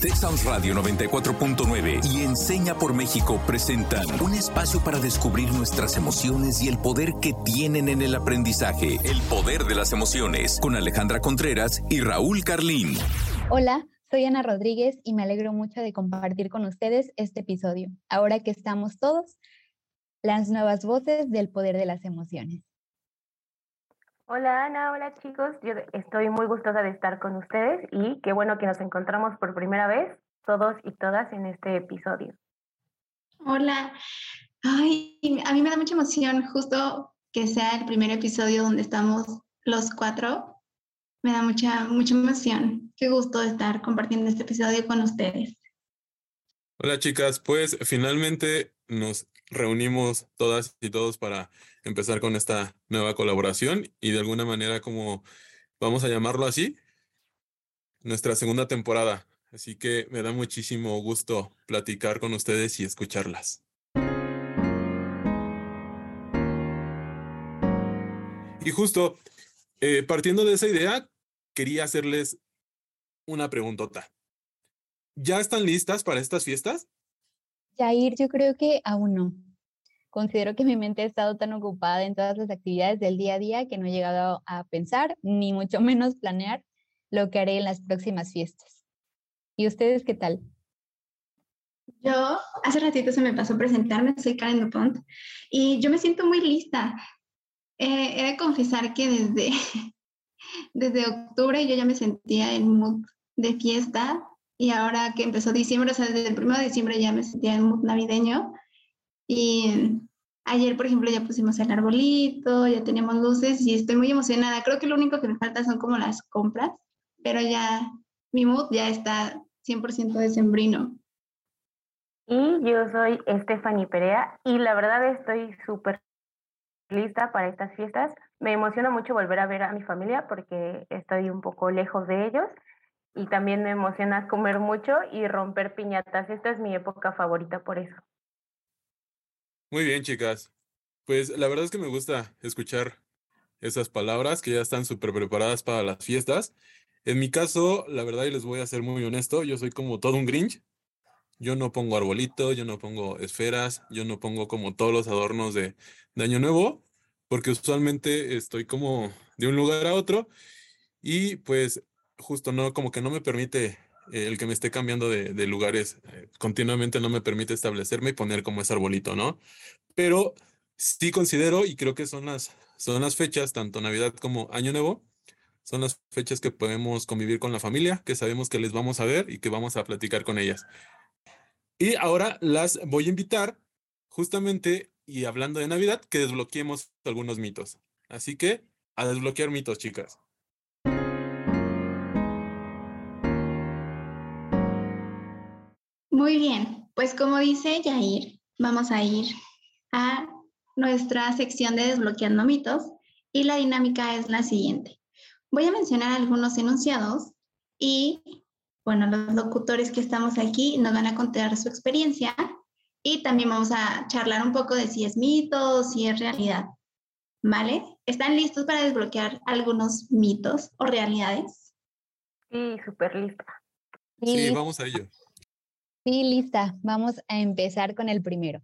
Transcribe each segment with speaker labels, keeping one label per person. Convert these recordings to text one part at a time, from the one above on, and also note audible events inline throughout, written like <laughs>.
Speaker 1: Texas Radio 94.9 y Enseña por México presentan un espacio para descubrir nuestras emociones y el poder que tienen en el aprendizaje. El poder de las emociones con Alejandra Contreras y Raúl Carlín.
Speaker 2: Hola, soy Ana Rodríguez y me alegro mucho de compartir con ustedes este episodio. Ahora que estamos todos, las nuevas voces del poder de las emociones.
Speaker 3: Hola Ana, hola chicos, yo estoy muy gustosa de estar con ustedes y qué bueno que nos encontramos por primera vez todos y todas en este episodio.
Speaker 4: Hola, ay, a mí me da mucha emoción justo que sea el primer episodio donde estamos los cuatro. Me da mucha, mucha emoción. Qué gusto estar compartiendo este episodio con ustedes.
Speaker 5: Hola chicas, pues finalmente nos reunimos todas y todos para empezar con esta nueva colaboración y de alguna manera como vamos a llamarlo así, nuestra segunda temporada. Así que me da muchísimo gusto platicar con ustedes y escucharlas. Y justo eh, partiendo de esa idea, quería hacerles una preguntota. ¿Ya están listas para estas fiestas?
Speaker 2: Ir yo creo que aún no. Considero que mi mente ha estado tan ocupada en todas las actividades del día a día que no he llegado a pensar, ni mucho <laughs> menos planear lo que haré en las próximas fiestas. ¿Y ustedes qué tal?
Speaker 4: Yo hace ratito se me pasó presentarme, soy Karen Dupont y yo me siento muy lista. Eh, he de confesar que desde, <laughs> desde octubre yo ya me sentía en mood de fiesta y ahora que empezó diciembre, o sea, desde el 1 de diciembre ya me sentía en mood navideño. Y ayer, por ejemplo, ya pusimos el arbolito, ya tenemos luces y estoy muy emocionada. Creo que lo único que me falta son como las compras, pero ya mi mood ya está 100% decembrino.
Speaker 3: Y yo soy Stephanie Perea y la verdad estoy súper lista para estas fiestas. Me emociona mucho volver a ver a mi familia porque estoy un poco lejos de ellos y también me emociona comer mucho y romper piñatas. Esta es mi época favorita por eso.
Speaker 5: Muy bien, chicas. Pues la verdad es que me gusta escuchar esas palabras que ya están súper preparadas para las fiestas. En mi caso, la verdad, y les voy a ser muy honesto, yo soy como todo un Grinch. Yo no pongo arbolito, yo no pongo esferas, yo no pongo como todos los adornos de, de Año Nuevo, porque usualmente estoy como de un lugar a otro y pues justo no, como que no me permite eh, el que me esté cambiando de, lugares eh, continuamente, no me permite establecerme y poner como ese arbolito, ¿no? Pero sí considero y creo que son las, son las fechas, tanto Navidad como Año Nuevo, son las fechas que podemos convivir con la familia, que sabemos que les vamos a ver y que vamos a platicar con ellas. Y ahora las voy a invitar justamente y hablando de Navidad, que desbloqueemos algunos mitos. Así que a desbloquear mitos, chicas.
Speaker 4: Muy bien, pues como dice Yair, vamos a ir a nuestra sección de desbloqueando mitos y la dinámica es la siguiente. Voy a mencionar algunos enunciados y, bueno, los locutores que estamos aquí nos van a contar su experiencia y también vamos a charlar un poco de si es mito o si es realidad. ¿Vale? ¿Están listos para desbloquear algunos mitos o realidades?
Speaker 3: Sí, súper lista.
Speaker 5: Sí, vamos a ello.
Speaker 2: Sí, lista. Vamos a empezar con el primero.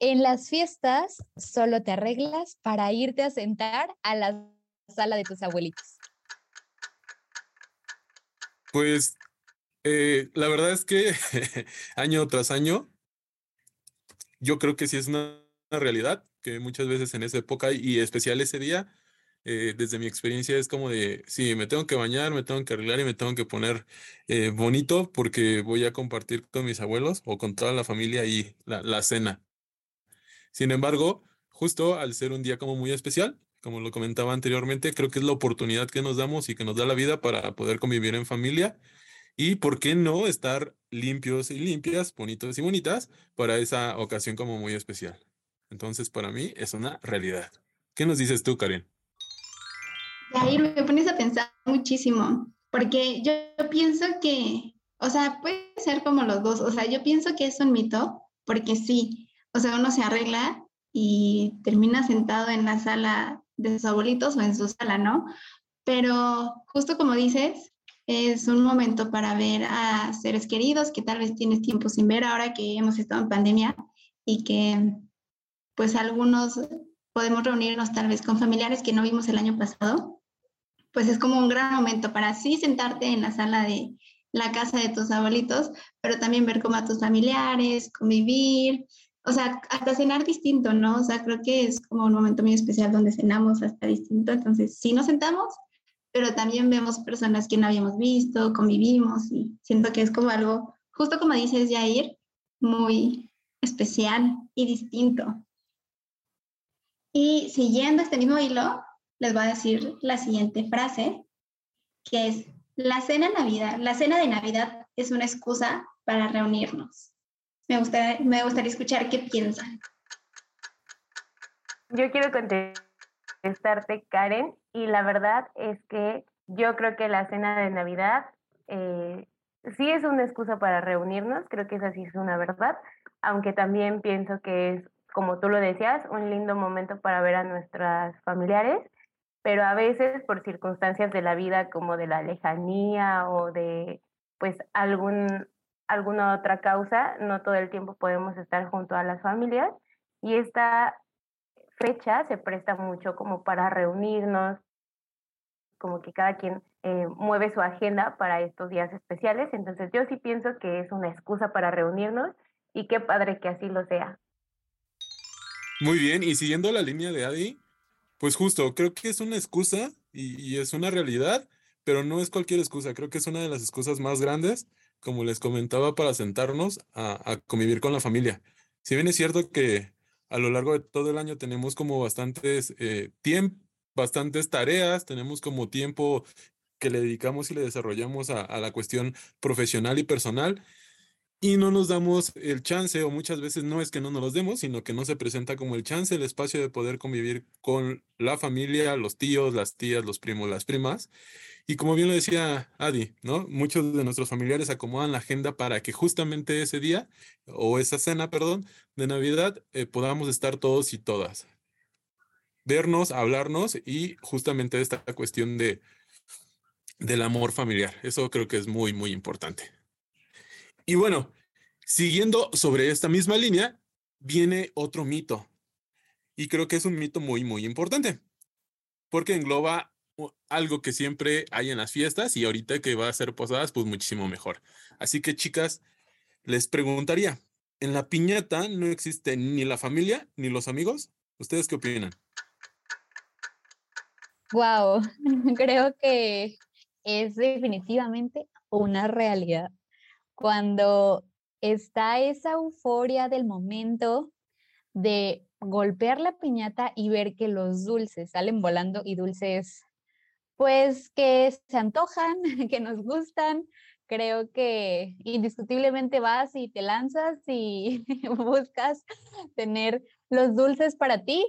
Speaker 2: En las fiestas solo te arreglas para irte a sentar a la sala de tus abuelitos.
Speaker 5: Pues eh, la verdad es que <laughs> año tras año, yo creo que sí es una realidad que muchas veces en esa época y especial ese día, eh, desde mi experiencia es como de, sí, me tengo que bañar, me tengo que arreglar y me tengo que poner eh, bonito porque voy a compartir con mis abuelos o con toda la familia y la, la cena. Sin embargo, justo al ser un día como muy especial, como lo comentaba anteriormente, creo que es la oportunidad que nos damos y que nos da la vida para poder convivir en familia y, ¿por qué no estar limpios y limpias, bonitos y bonitas para esa ocasión como muy especial? Entonces, para mí es una realidad. ¿Qué nos dices tú, Karen?
Speaker 4: Ahí me pones a pensar muchísimo, porque yo, pienso que, o sea, puede ser como los dos, o sea, yo pienso que es un mito, porque sí, o sea, uno se arregla y termina sentado en la sala de sus abuelitos o en su sala, ¿no? Pero justo como dices, es un momento para ver a seres queridos que tal vez tienes tiempo sin ver ahora que hemos estado en pandemia y que pues algunos podemos reunirnos tal vez con familiares que no vimos el año pasado, pues es como un gran momento para así sentarte en la sala de la casa de tus abuelitos, pero también ver como a tus familiares, convivir, o sea, hasta cenar distinto, ¿no? O sea, creo que es como un momento muy especial donde cenamos hasta distinto, entonces sí nos sentamos, pero también vemos personas que no habíamos visto, convivimos y siento que es como algo, justo como dices, Jair, muy especial y distinto. Y siguiendo este mismo hilo, les voy a decir la siguiente frase, que es, la cena, Navidad, la cena de Navidad es una excusa para reunirnos. Me gustaría, me gustaría escuchar qué piensan.
Speaker 3: Yo quiero contestarte, Karen, y la verdad es que yo creo que la cena de Navidad eh, sí es una excusa para reunirnos, creo que esa sí es una verdad, aunque también pienso que es, como tú lo decías, un lindo momento para ver a nuestras familiares, pero a veces por circunstancias de la vida como de la lejanía o de pues algún, alguna otra causa, no todo el tiempo podemos estar junto a las familias y esta fecha se presta mucho como para reunirnos, como que cada quien eh, mueve su agenda para estos días especiales. Entonces yo sí pienso que es una excusa para reunirnos y qué padre que así lo sea.
Speaker 5: Muy bien, y siguiendo la línea de Adi, pues justo, creo que es una excusa y, es una realidad, pero no es cualquier excusa, creo que es una de las excusas más grandes, como les comentaba, para sentarnos a, convivir con la familia. Si bien es cierto que a lo largo de todo el año tenemos como bastantes eh, bastantes tareas, tenemos como tiempo que le dedicamos y le desarrollamos a, la cuestión profesional y personal y no nos damos el chance o muchas veces no es que no nos los demos, sino que no se presenta como el chance, el espacio de poder convivir con la familia, los tíos, las tías, los primos, las primas. Y como bien lo decía Adi, ¿no? Muchos de nuestros familiares acomodan la agenda para que justamente ese día, o esa cena, perdón, de Navidad, eh, podamos estar todos y todas. Vernos, hablarnos y justamente esta cuestión de, del amor familiar. Eso creo que es muy, muy importante. Y bueno, siguiendo sobre esta misma línea, viene otro mito. Y creo que es un mito muy, muy importante, porque engloba algo que siempre hay en las fiestas y ahorita que va a ser posadas, pues muchísimo mejor. Así que chicas, les preguntaría, ¿en la piñata no existe ni la familia ni los amigos? ¿Ustedes qué opinan?
Speaker 2: Wow, <laughs> creo que es definitivamente una realidad. Cuando está esa euforia del momento de golpear la piñata y ver que los dulces salen volando y dulces pues que se antojan, <laughs> que nos gustan. Creo que indiscutiblemente vas y te lanzas y <laughs> buscas tener los dulces para ti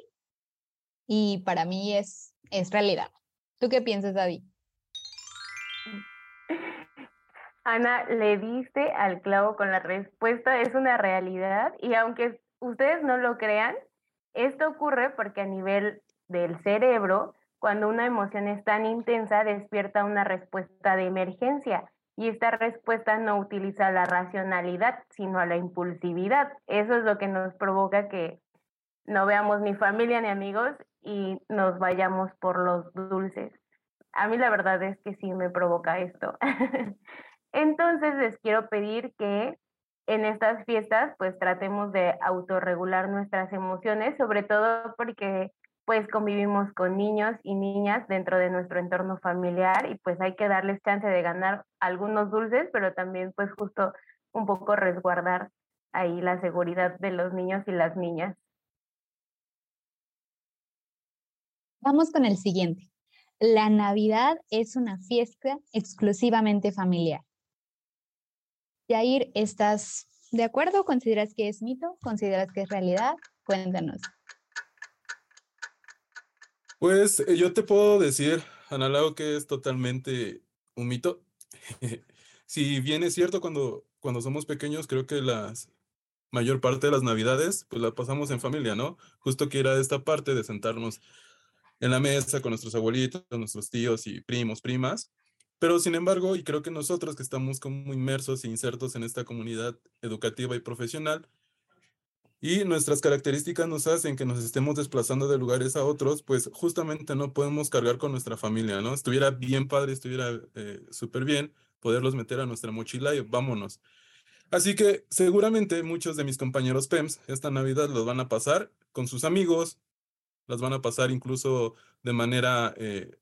Speaker 2: y para mí es, es realidad. ¿Tú qué piensas, David?
Speaker 3: Ana, le diste al clavo con la respuesta, es una realidad y aunque ustedes no lo crean, esto ocurre porque a nivel del cerebro cuando una emoción es tan intensa, despierta una respuesta de emergencia y esta respuesta no utiliza la racionalidad, sino a la impulsividad. Eso es lo que nos provoca que no veamos ni familia ni amigos y nos vayamos por los dulces. A mí la verdad es que sí me provoca esto. <laughs> Entonces les quiero pedir que en estas fiestas pues tratemos de autorregular nuestras emociones, sobre todo porque pues convivimos con niños y niñas dentro de nuestro entorno familiar y pues hay que darles chance de ganar algunos dulces, pero también pues justo un poco resguardar ahí la seguridad de los niños y las niñas.
Speaker 2: Vamos con el siguiente. La Navidad es una fiesta exclusivamente familiar. Yair, ¿estás de acuerdo? ¿Consideras que es mito? ¿Consideras que es realidad? Cuéntanos.
Speaker 5: Pues eh, yo te puedo decir, Analao, que es totalmente un mito. <laughs> si bien es cierto, cuando, cuando somos pequeños, creo que la mayor parte de las navidades, pues la pasamos en familia, ¿no? Justo que era esta parte de sentarnos en la mesa con nuestros abuelitos, nuestros tíos y primos, primas, Pero sin embargo, y creo que nosotros que estamos como inmersos e insertos en esta comunidad educativa y profesional, y nuestras características nos hacen que nos estemos desplazando de lugares a otros, pues justamente no podemos cargar con nuestra familia, ¿no? Estuviera bien padre, estuviera eh, súper bien poderlos meter a nuestra mochila y vámonos. Así que seguramente muchos de mis compañeros PEMS esta Navidad los van a pasar con sus amigos, las van a pasar incluso de manera, eh,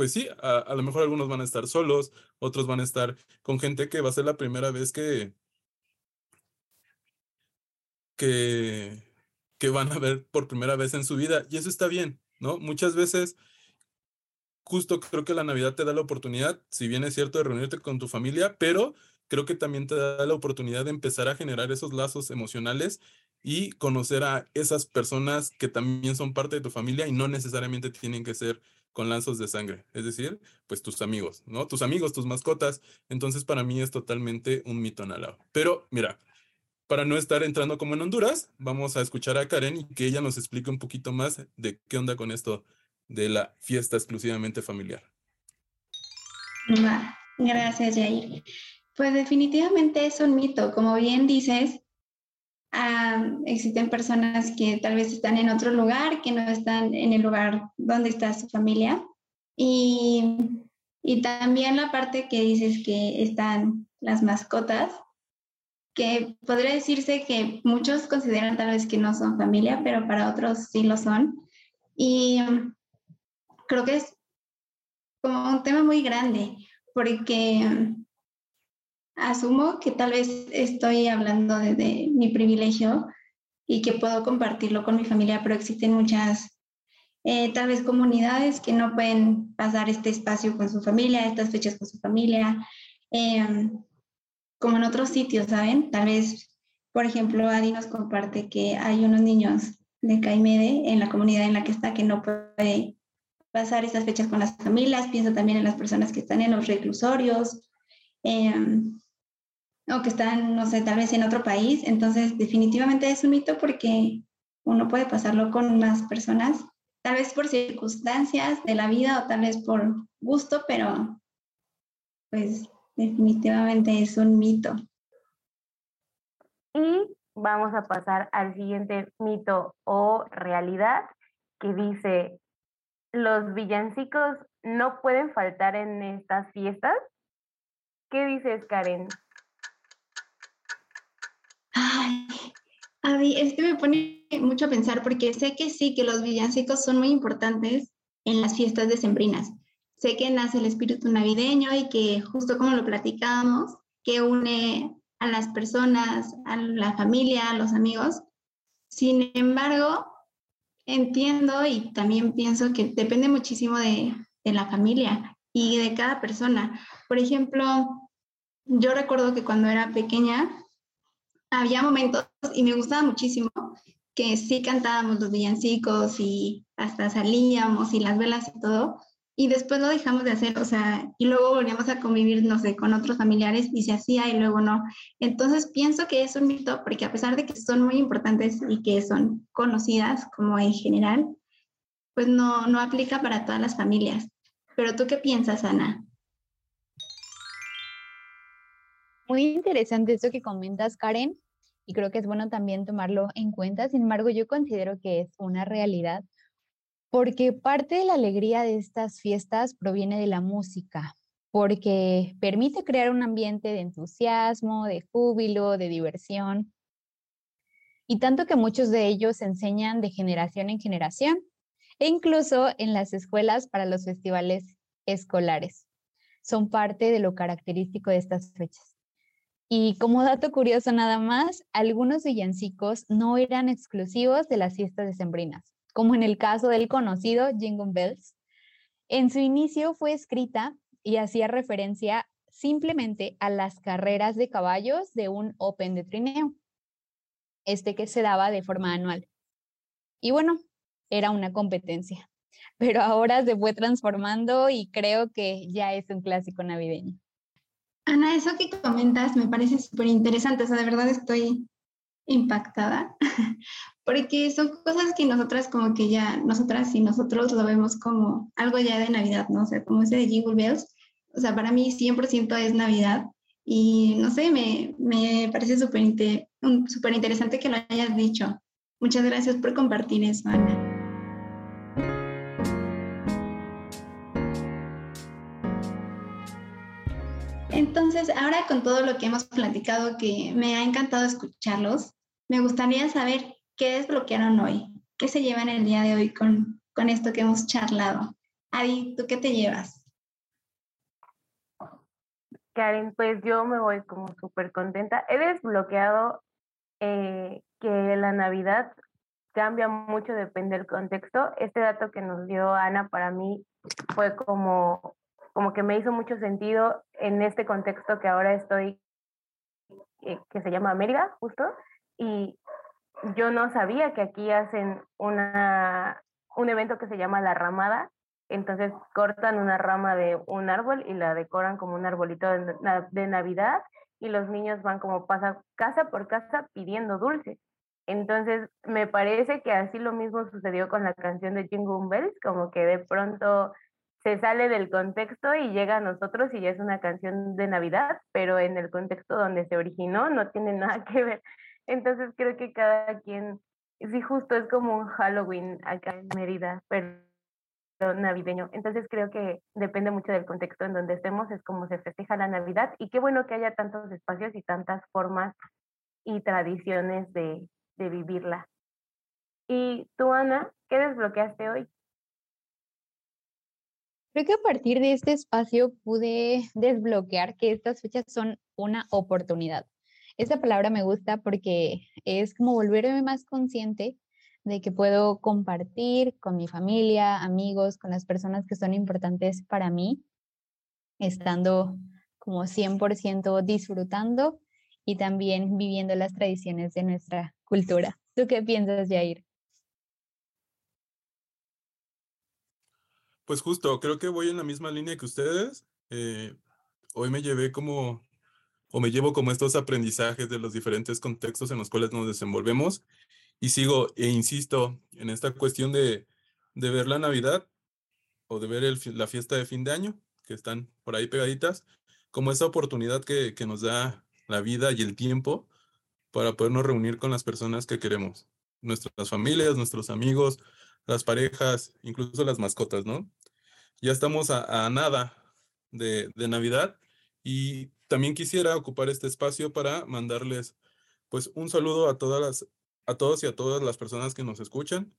Speaker 5: pues sí, a, a, lo mejor algunos van a estar solos, otros van a estar con gente que va a ser la primera vez que, que, que van a ver por primera vez en su vida. Y eso está bien, ¿no? Muchas veces justo creo que la Navidad te da la oportunidad, si bien es cierto, de reunirte con tu familia, pero creo que también te da la oportunidad de empezar a generar esos lazos emocionales y conocer a esas personas que también son parte de tu familia y no necesariamente tienen que ser con lazos de sangre, es decir, pues tus amigos, ¿no? Tus amigos, tus mascotas. Entonces, para mí es totalmente un mito analado. Pero mira, para no estar entrando como en Honduras, vamos a escuchar a Karen y que ella nos explique un poquito más de qué onda con esto de la fiesta exclusivamente familiar.
Speaker 4: Gracias, Jair. Pues definitivamente es un mito. Como bien dices, uh, existen personas que tal vez están en otro lugar, que no están en el lugar donde está su familia. Y, y también la parte que dices que están las mascotas, que podría decirse que muchos consideran tal vez que no son familia, pero para otros sí lo son. Y creo que es como un tema muy grande, porque asumo que tal vez estoy hablando desde mi privilegio y que puedo compartirlo con mi familia, pero existen muchas, eh, tal vez comunidades que no pueden pasar este espacio con su familia, estas fechas con su familia, eh, como en otros sitios, ¿saben? Tal vez, por ejemplo, Adi nos comparte que hay unos niños de Caimede en la comunidad en la que está que no puede pasar estas fechas con las familias, pienso también en las personas que están en los reclusorios, eh, o que están, no sé, tal vez en otro país. Entonces, definitivamente es un mito porque uno puede pasarlo con más personas, tal vez por circunstancias de la vida o tal vez por gusto, pero pues definitivamente es un mito.
Speaker 3: Y vamos a pasar al siguiente mito o realidad que dice, los villancicos no pueden faltar en estas fiestas. ¿Qué dices, Karen?
Speaker 4: Ay, es que me pone mucho a pensar porque sé que sí, que los villancicos son muy importantes en las fiestas decembrinas. Sé que nace el espíritu navideño y que justo como lo platicábamos, que une a las personas, a la familia, a los amigos. Sin embargo, entiendo y también pienso que depende muchísimo de la familia y de cada persona. Por ejemplo, yo recuerdo que cuando era pequeña, había momentos y me gustaba muchísimo que sí cantábamos los villancicos y hasta salíamos y las velas y todo, y después lo dejamos de hacer, o sea, y luego volvíamos a convivir, no sé, con otros familiares y se hacía y luego no. Entonces pienso que es un mito porque a pesar de que son muy importantes y que son conocidas como en general, pues no, no aplica para todas las familias. Pero tú qué piensas, Ana?
Speaker 2: Muy interesante esto que comentas, Karen, y creo que es bueno también tomarlo en cuenta. Sin embargo, yo considero que es una realidad porque parte de la alegría de estas fiestas proviene de la música, porque permite crear un ambiente de entusiasmo, de júbilo, de diversión. Y tanto que muchos de ellos enseñan de generación en generación, e incluso en las escuelas para los festivales escolares. Son parte de lo característico de estas fechas. Y como dato curioso nada más, algunos villancicos no eran exclusivos de las fiestas decembrinas, como en el caso del conocido Jingle Bells. En su inicio fue escrita y hacía referencia simplemente a las carreras de caballos de un Open de trineo, este que se daba de forma anual. Y bueno, era una competencia, pero ahora se fue transformando y creo que ya es un clásico navideño.
Speaker 4: Ana, eso que comentas me parece súper interesante, o sea, de verdad estoy impactada, <laughs> porque son cosas que nosotras como que ya, nosotras y nosotros lo vemos como algo ya de Navidad, ¿no? O sea, como ese de Jingle Bells, O sea, para mí 100% es Navidad y no sé, me, me parece súper super interesante que lo hayas dicho. Muchas gracias por compartir eso, Ana. Entonces, ahora con todo lo que hemos platicado, que me ha encantado escucharlos, me gustaría saber qué desbloquearon hoy, qué se llevan el día de hoy con, con esto que hemos charlado. Adi, ¿tú qué te llevas?
Speaker 3: Karen, pues yo me voy como súper contenta. He desbloqueado eh, que la Navidad cambia mucho, depende del contexto. Este dato que nos dio Ana para mí fue como como que me hizo mucho sentido en este contexto que ahora estoy, eh, que se llama Mérida, justo, y yo no sabía que aquí hacen una, un evento que se llama La Ramada, entonces cortan una rama de un árbol y la decoran como un arbolito de, de Navidad y los niños van como pasa casa por casa pidiendo dulces. Entonces, me parece que así lo mismo sucedió con la canción de Jingle Bells, como que de pronto se sale del contexto y llega a nosotros y ya es una canción de Navidad, pero en el contexto donde se originó no tiene nada que ver. Entonces creo que cada quien, sí, justo es como un Halloween acá en Mérida, pero navideño. Entonces creo que depende mucho del contexto en donde estemos, es como se festeja la Navidad y qué bueno que haya tantos espacios y tantas formas y tradiciones de, de vivirla. Y tú, Ana, ¿qué desbloqueaste hoy?
Speaker 2: Creo que a partir de este espacio pude desbloquear que estas fechas son una oportunidad. Esta palabra me gusta porque es como volverme más consciente de que puedo compartir con mi familia, amigos, con las personas que son importantes para mí, estando como 100% disfrutando y también viviendo las tradiciones de nuestra cultura. ¿Tú qué piensas, Jair?
Speaker 5: Pues justo, creo que voy en la misma línea que ustedes. Eh, hoy me llevé como, o me llevo como estos aprendizajes de los diferentes contextos en los cuales nos desenvolvemos y sigo e insisto en esta cuestión de, de ver la Navidad o de ver el, la fiesta de fin de año, que están por ahí pegaditas, como esa oportunidad que, que nos da la vida y el tiempo para podernos reunir con las personas que queremos, nuestras familias, nuestros amigos, las parejas, incluso las mascotas, ¿no? Ya estamos a, nada de, Navidad y también quisiera ocupar este espacio para mandarles pues un saludo a todas las, a todos y a todas las personas que nos escuchan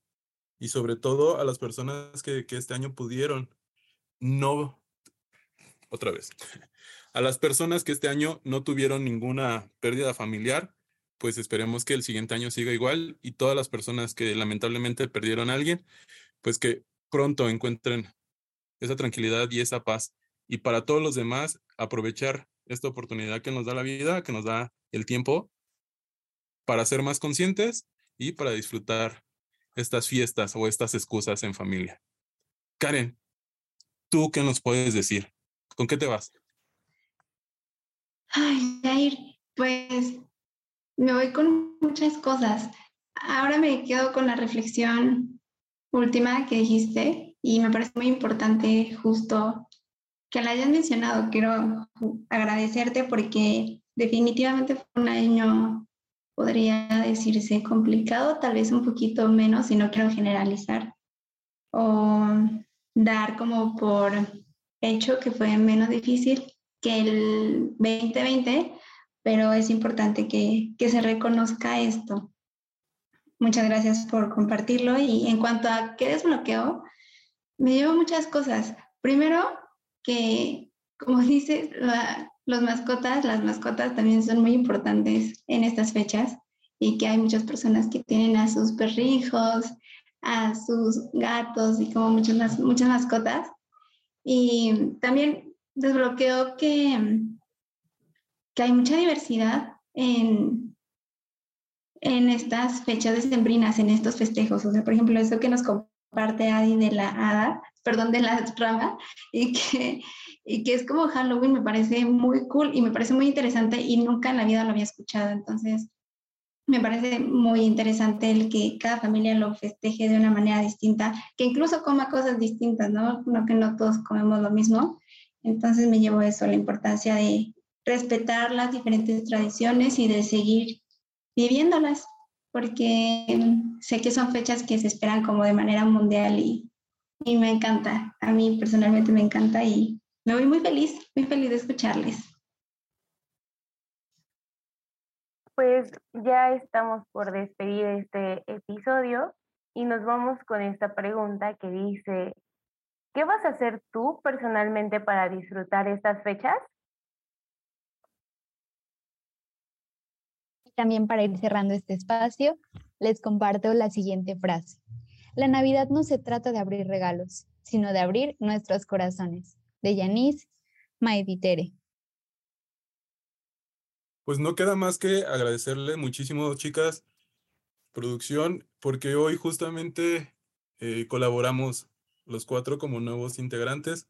Speaker 5: y sobre todo a las personas que, que este año pudieron no, otra vez, a las personas que este año no tuvieron ninguna pérdida familiar pues esperemos que el siguiente año siga igual y todas las personas que lamentablemente perdieron a alguien, pues que pronto encuentren esa tranquilidad y esa paz. Y para todos los demás, aprovechar esta oportunidad que nos da la vida, que nos da el tiempo para ser más conscientes y para disfrutar estas fiestas o estas excusas en familia. Karen, ¿tú qué nos puedes decir? ¿Con qué te vas?
Speaker 4: Ay, Jair, pues me voy con muchas cosas. Ahora me quedo con la reflexión última que dijiste y me parece muy importante justo que la hayas mencionado. Quiero agradecerte porque definitivamente fue un año, podría decirse, complicado, tal vez un poquito menos, si no quiero generalizar, o dar como por hecho que fue menos difícil que el 2020, pero es importante que, se reconozca esto. Muchas gracias por compartirlo. Y en cuanto a qué desbloqueo, me llevo muchas cosas. Primero, que, como <laughs> dices, los mascotas, las mascotas también son muy importantes en estas fechas y que hay muchas personas que tienen a sus perrijos, a sus gatos y como muchas, muchas mascotas. Y también desbloqueo que que hay mucha diversidad en, en estas fechas decembrinas, en estos festejos. O sea, por ejemplo, eso que nos comparte Adi de la hada, perdón, de la rama, y que, y que es como Halloween, me parece muy cool y me parece muy interesante y nunca en la vida lo había escuchado. Entonces, me parece muy interesante el que cada familia lo festeje de una manera distinta, que incluso coma cosas distintas, ¿no? No que no todos comemos lo mismo Entonces me llevo eso, la importancia de respetar las diferentes tradiciones y de seguir viviéndolas, porque sé que son fechas que se esperan como de manera mundial y, me encanta. A mí personalmente me encanta y me voy muy feliz, muy feliz de escucharles.
Speaker 3: Pues ya estamos por despedir este episodio y nos vamos con esta pregunta que dice, ¿qué vas a hacer tú personalmente para disfrutar estas fechas?
Speaker 2: También para ir cerrando este espacio, les comparto la siguiente frase. La Navidad no se trata de abrir regalos, sino de abrir nuestros corazones. De Yanis Maiditere.
Speaker 5: Pues no queda más que agradecerle muchísimo, chicas, producción, porque hoy justamente eh, colaboramos los cuatro como nuevos integrantes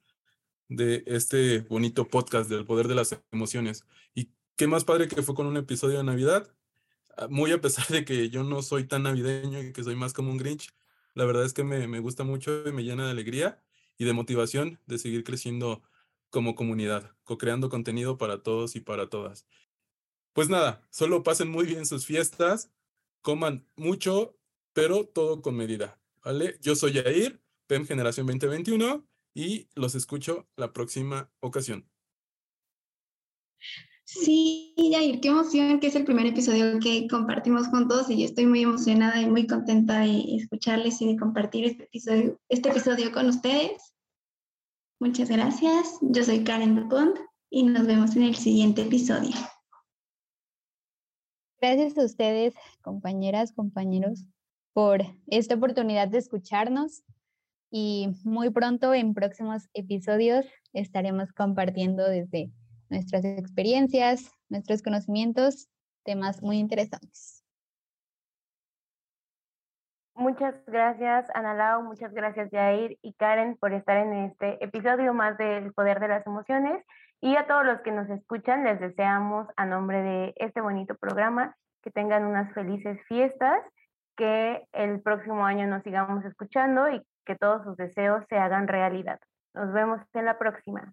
Speaker 5: de este bonito podcast del poder de las emociones. Y qué más padre que fue con un episodio de Navidad, ah, muy a pesar de que yo no soy tan navideño y que soy más como un Grinch, la verdad es que me, me gusta mucho y me llena de alegría y de motivación de seguir creciendo como comunidad, co-creando contenido para todos y para todas. Pues nada, solo pasen muy bien sus fiestas, coman mucho, pero todo con medida, ¿vale? Yo soy Jair, PEM Generación 2021, y los escucho la próxima ocasión.
Speaker 4: Sí, Jair, qué emoción que es el primer episodio que compartimos juntos y estoy muy emocionada y muy contenta de escucharles y de compartir este episodio, este episodio con ustedes. Muchas gracias. Yo soy Karen Dupont y nos vemos en el siguiente episodio.
Speaker 2: Gracias a ustedes, compañeras, compañeros, por esta oportunidad de escucharnos y muy pronto en próximos episodios estaremos compartiendo desde nuestras experiencias, nuestros conocimientos, temas muy interesantes.
Speaker 3: Muchas gracias, Ana Lau, muchas gracias, Jair y Karen, por estar en este episodio más del Poder de las Emociones. Y a todos los que nos escuchan, les deseamos a nombre de este bonito programa que tengan unas felices fiestas, que el próximo año nos sigamos escuchando y que todos sus deseos se hagan realidad. Nos vemos en la próxima.